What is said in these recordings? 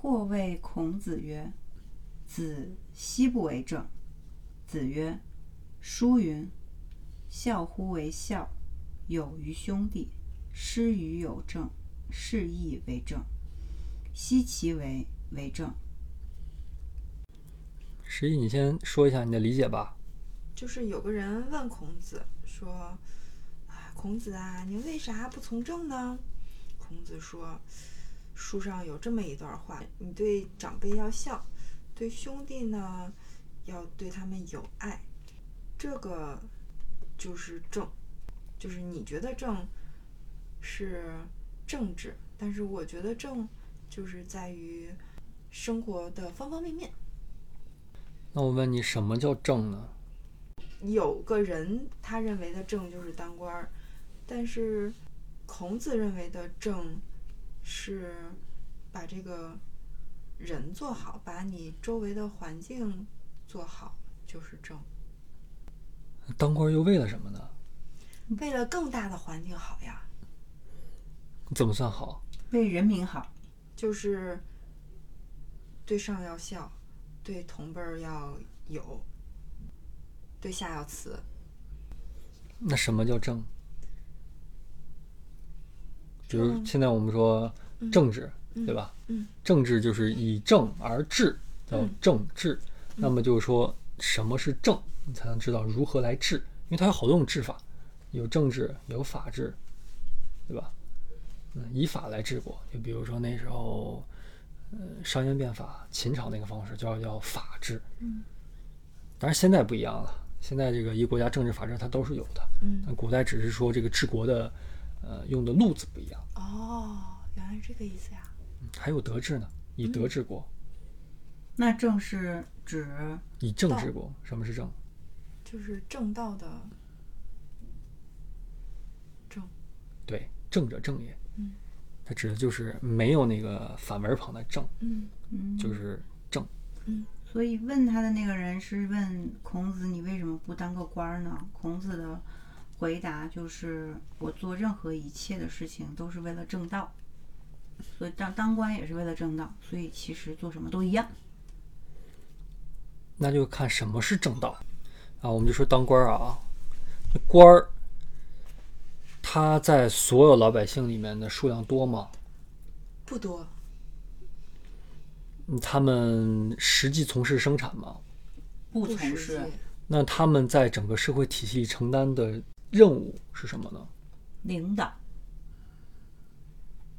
或谓孔子曰：“子奚不为政？”子曰：“书云：‘孝乎为孝，友于兄弟，施于有政，是亦为政。’奚其为为政？”十一，你先说一下你的理解吧。就是有个人问孔子说：“啊，孔子啊，你为啥不从政呢？”孔子说：“书上有这么一段话，你对长辈要孝，对兄弟呢，要对他们有爱，这个就是正。就是你觉得正是政治，但是我觉得正就是在于生活的方方面面。那我问你，什么叫正呢？有个人他认为的正就是当官儿，但是孔子认为的正是把这个人做好，把你周围的环境做好，就是正。当官又为了什么呢？为了更大的环境好呀，怎么算好？为人民好，就是对上要孝，对同辈儿要友，对下要慈。那什么叫正？比如现在我们说政治，对吧？嗯政治就是以政而治，叫嗯政治。那么就是说，什么是政，你才能知道如何来治，因为它有好多种治法，有政治，有法治，对吧？嗯，以法来治国，就比如说那时候，呃，商鞅变法，秦朝那个方式叫叫法治。嗯，当然现在不一样了，现在这个一个国家政治法治它都是有的，嗯但古代只是说这个治国的，呃，用的路子不一样。哦，原来是这个意思呀。还有德治呢，以德治国，那正是指以政治国。什么是政？就是正道的正。对，正者正也。嗯，它指的就是没有那个反文旁的正，嗯嗯，就是正。所以问他的那个人是问孔子：“你为什么不当个官儿呢？”孔子的回答就是：“我做任何一切的事情都是为了正道，所以当当官也是为了正道，所以其实做什么都一样。那就看什么是正道啊。我们就说当官儿啊，官儿他在所有老百姓里面的数量多吗？不多，嗯他们实际从事生产吗？不从事。那他们在整个社会体系承担的任务是什么呢？领导，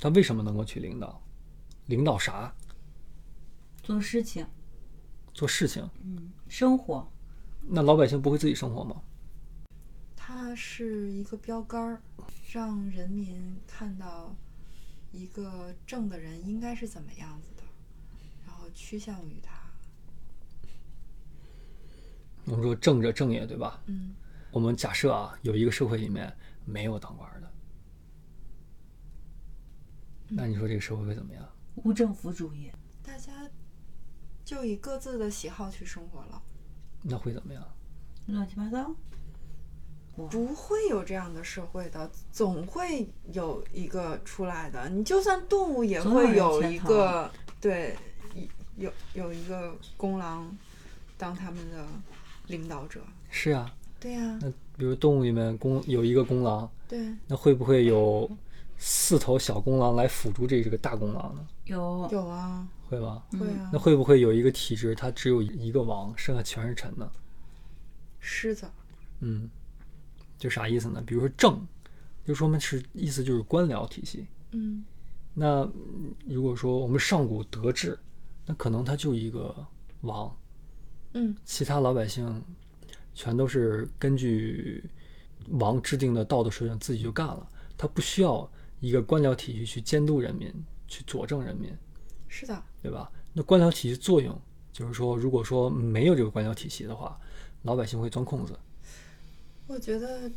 他为什么能够去领导？领导啥？做事情，做事情。嗯生活，那老百姓不会自己生活吗？它是一个标杆儿，让人民看到一个正的人应该是怎么样子的，然后趋向于他。我们说正者正也，对吧？嗯，我们假设啊，有一个社会里面没有当官的，那你说这个社会会怎么样？无政府主义，大家就以各自的喜好去生活了，那会怎么样？乱七八糟。不会有这样的社会的，总会有一个出来的。你就算动物也会有一个对，有有一个公狼当他们的领导者。是啊，对呀、那比如动物里面公有一个公狼，对，那会不会有四头小公狼来辅助这这个大公狼呢？有有啊，会吧？会啊那，会不会有一个体制，它只有一个王，剩下全是臣呢？狮子，嗯，就啥意思呢？比如说正，就说明是意思就是官僚体系。嗯，那嗯如果说我们上古德治，那可能他就一个王，嗯，其他老百姓全都是根据王制定的道德水准自己就干了，他不需要一个官僚体系去监督人民，去佐证人民，是的，对吧？那官僚体系作用就是说，如果说没有这个官僚体系的话，老百姓会钻空子。我觉得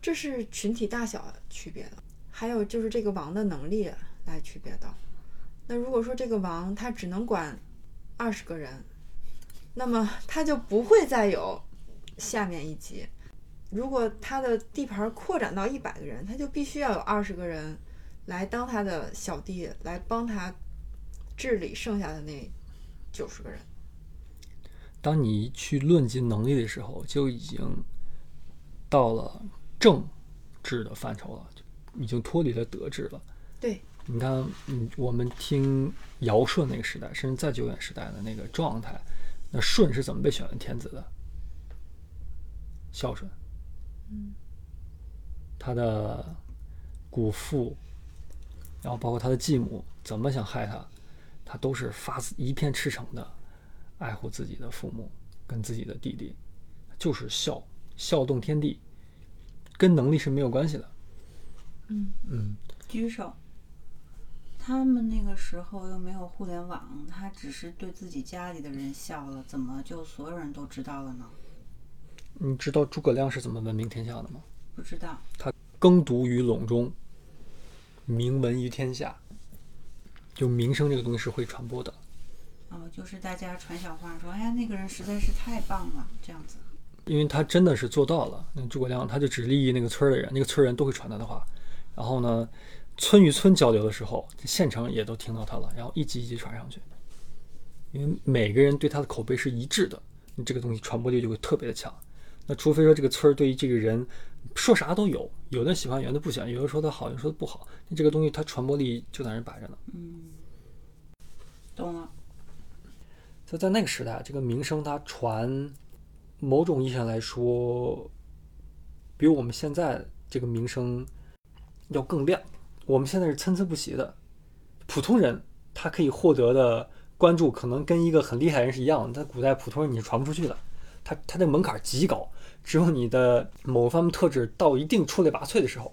这是群体大小区别的，还有就是这个王的能力来区别的。那如果说这个王他只能管二十个人，那么他就不会再有下面一级。如果他的地盘扩展到一百个人，他就必须要有二十个人来当他的小弟，来帮他治理剩下的那九十个人。当你去论及能力的时候，就已经到了政治的范畴了，已经脱离了德治了。对，你看，嗯，我们听尧舜那个时代，甚至再久远时代的那个状态，那舜是怎么被选为天子的？孝顺。嗯，他的姑父，然后包括他的继母，怎么想害他，他都是发自一片赤诚的爱护自己的父母跟自己的弟弟，就是孝，孝动天地，跟能力是没有关系的。嗯嗯，举手。他们那个时候又没有互联网，他只是对自己家里的人笑了，怎么就所有人都知道了呢？你知道诸葛亮是怎么闻名天下的吗？不知道。他耕读于陇中，名闻于天下。就名声这个东西是会传播的。哦，就是大家传小话说，哎呀，那个人实在是太棒了，这样子。因为他真的是做到了。那诸葛亮他就只利益那个村儿的人，那个村儿人都会传他的话。然后呢，村与村交流的时候，县城也都听到他了，然后一级一级传上去。因为每个人对他的口碑是一致的，你这个东西传播力就会特别的强。那除非说这个村儿对于这个人说啥都有，有的喜欢，有的不喜欢，有的说他好，有的说他不好，那这个东西它传播力就在那儿摆着呢。嗯，懂了。在在那个时代，这个名声它传，某种意义上来说，比我们现在这个名声要更亮。我们现在是参差不齐的，普通人他可以获得的关注，可能跟一个很厉害人是一样的。在古代，普通人你是传不出去的，他他的门槛极高，只有你的某方面特质到一定出类拔萃的时候，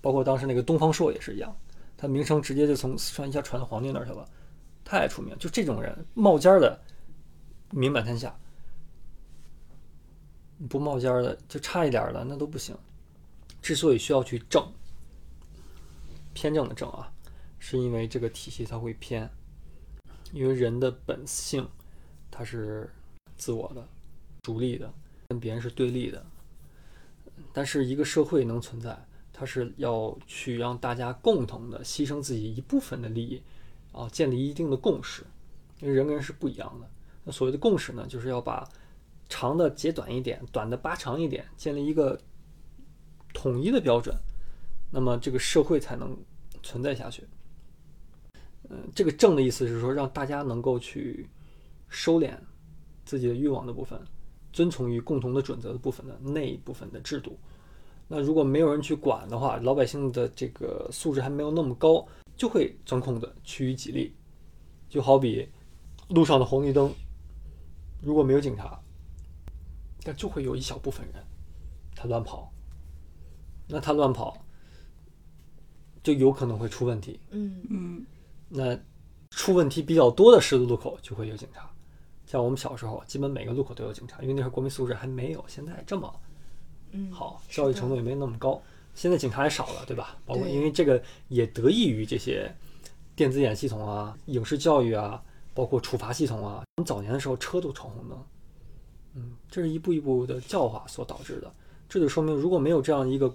包括当时那个东方朔也是一样，他名声直接就从四川一下传到皇帝那儿去了，太出名。就这种人冒尖儿的。名满天下，不冒尖儿的就差一点的那都不行。之所以需要去正，偏正的正啊，是因为这个体系它会偏，因为人的本性它是自我的、逐利的，跟别人是对立的。但是一个社会能存在，它是要去让大家共同的牺牲自己一部分的利益，啊，建立一定的共识，因为人跟人是不一样的。那所谓的共识呢，就是要把长的截短一点，短的扒长一点，建立一个统一的标准，那么这个社会才能存在下去。嗯，这个正的意思是说，让大家能够去收敛自己的欲望的部分，遵从于共同的准则的部分的那一部分的制度。那如果没有人去管的话，老百姓的这个素质还没有那么高，就会钻空子，趋于己利。就好比路上的红绿灯。如果没有警察，那就会有一小部分人他乱跑，那他乱跑就有可能会出问题。嗯嗯那出问题比较多的十字路口就会有警察，像我们小时候，基本每个路口都有警察，因为那时候国民素质还没有现在这么嗯，好，教育程度也没那么高。现在警察也少了，对吧？包括因为这个也得益于这些电子眼系统啊、影视教育啊，包括处罚系统啊。我们早年的时候车都闯红灯，嗯，这是一步一步的教化所导致的。这就说明，如果没有这样一个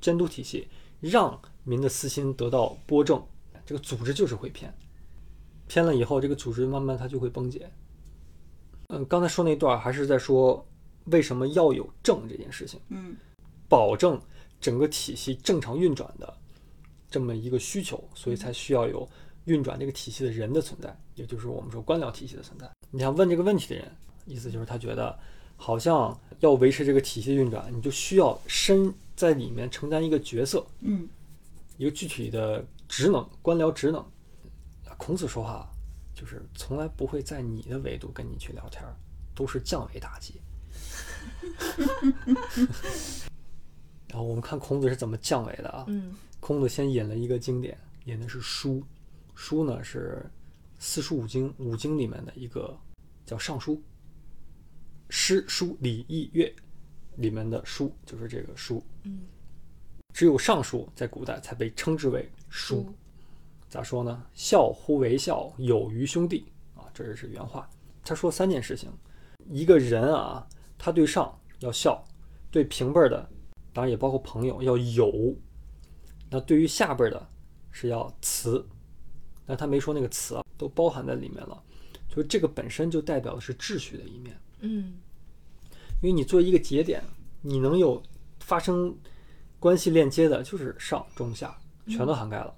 监督体系，让民的私心得到拨正，这个组织就是会偏，偏了以后，这个组织慢慢它就会崩解。嗯，刚才说那段还是在说为什么要有政这件事情。嗯保证整个体系正常运转的这么一个需求，所以才需要有运转这个体系的人的存在，也就是我们说官僚体系的存在。你想问这个问题的人，意思就是他觉得好像要维持这个体系运转，你就需要身在里面承担一个角色，嗯一个具体的职能，官僚职能。孔子说话就是从来不会在你的维度跟你去聊天儿，都是降维打击。然后我们看孔子是怎么降维的啊？嗯孔子先引了一个经典，引的是书，书呢是四书五经五经里面的一个叫尚书，诗书礼易乐里面的书就是这个书，嗯，只有尚书在古代才被称之为书。书咋说呢？孝乎为孝，友于兄弟啊，这是原话。他说三件事情，一个人啊，他对上要孝，对平辈儿的，当然也包括朋友要友，那对于下辈儿的是要慈，但他没说那个慈啊，都包含在里面了。就是这个本身就代表的是秩序的一面，嗯因为你作为一个节点，你能有发生关系链接的，就是上中下全都涵盖了，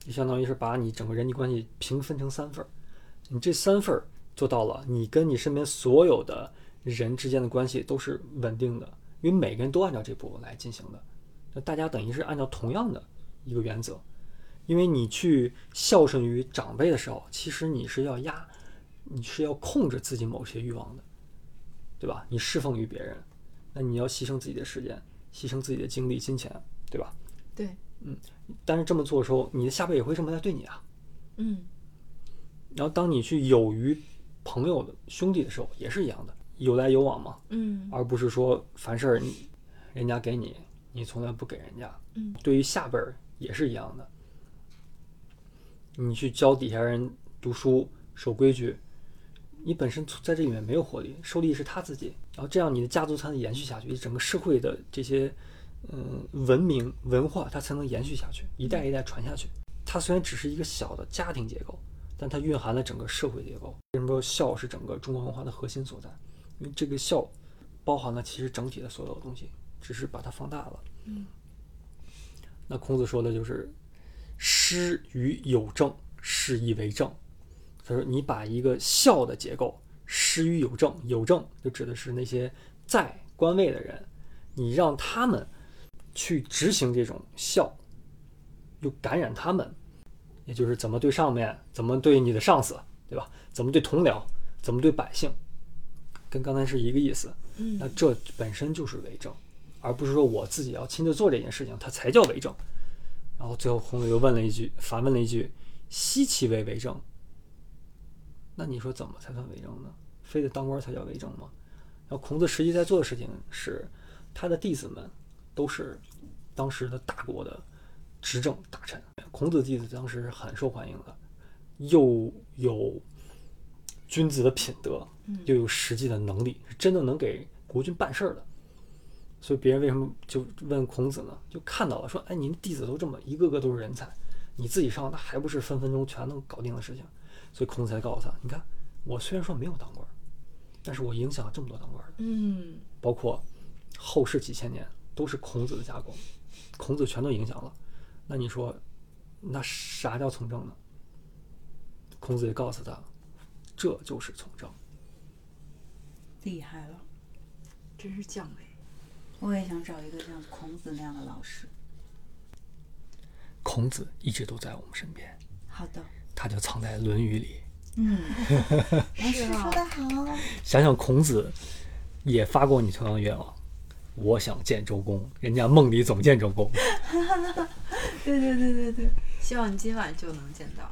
就相当于是把你整个人际关系平分成三份儿，你这三份儿做到了，你跟你身边所有的人之间的关系都是稳定的，因为每个人都按照这步来进行的，那大家等于是按照同样的一个原则，因为你去孝顺于长辈的时候，其实你是要压，你是要控制自己某些欲望的。对吧？你侍奉于别人，那你要牺牲自己的时间，牺牲自己的精力、金钱，对吧？对，但是这么做的时候，你的下辈也会这么来对你啊。嗯。然后当你去有于朋友的兄弟的时候，也是一样的，有来有往嘛，嗯。而不是说凡事儿你人家给你，你从来不给人家。嗯，对于下辈儿也是一样的，你去教底下人读书、守规矩，你本身在这里面没有获利，受利是他自己，然后这样你的家族才能延续下去，整个社会的这些嗯文明文化它才能延续下去，一代一代传下去。它虽然只是一个小的家庭结构，但它蕴含了整个社会结构。为什么说孝是整个中国文化的核心所在？因为这个孝包含了其实整体的所有东西，只是把它放大了。嗯，那孔子说的就是“师于有政，是以为政”。他说：“你把一个孝的结构施于有政，有政就指的是那些在官位的人，你让他们去执行这种孝，又感染他们，也就是怎么对上面，怎么对你的上司，对吧？怎么对同僚，怎么对百姓，跟刚才是一个意思。那嗯这本身就是为政，而不是说我自己要亲自做这件事情，它才叫为政。然后最后孔子又问了一句，反问了一句：“奚其为为政？”那你说怎么才算为政呢？非得当官才叫为政吗？然后孔子实际在做的事情是，他的弟子们都是当时的大国的执政大臣。孔子弟子当时很受欢迎的，又有君子的品德，又有实际的能力，是真的能给国君办事儿的。所以别人为什么就问孔子呢？就看到了说，哎，您弟子都这么一个个都是人才，你自己上那还不是分分钟全能搞定的事情？所以孔子才告诉他，你看我虽然说没有当官，但是我影响了这么多当官的，嗯包括后世几千年都是孔子的加工，孔子全都影响了。那你说，那啥叫从政呢？孔子也告诉他，这就是从政。厉害了！真是降维。我也想找一个像孔子那样的老师。孔子一直都在我们身边，好的，他就藏在《论语》里。嗯，老师啊说的好。想想孔子也发过你同样的愿望，我想见周公，人家梦里总见周公。对对对对对，希望你今晚就能见到。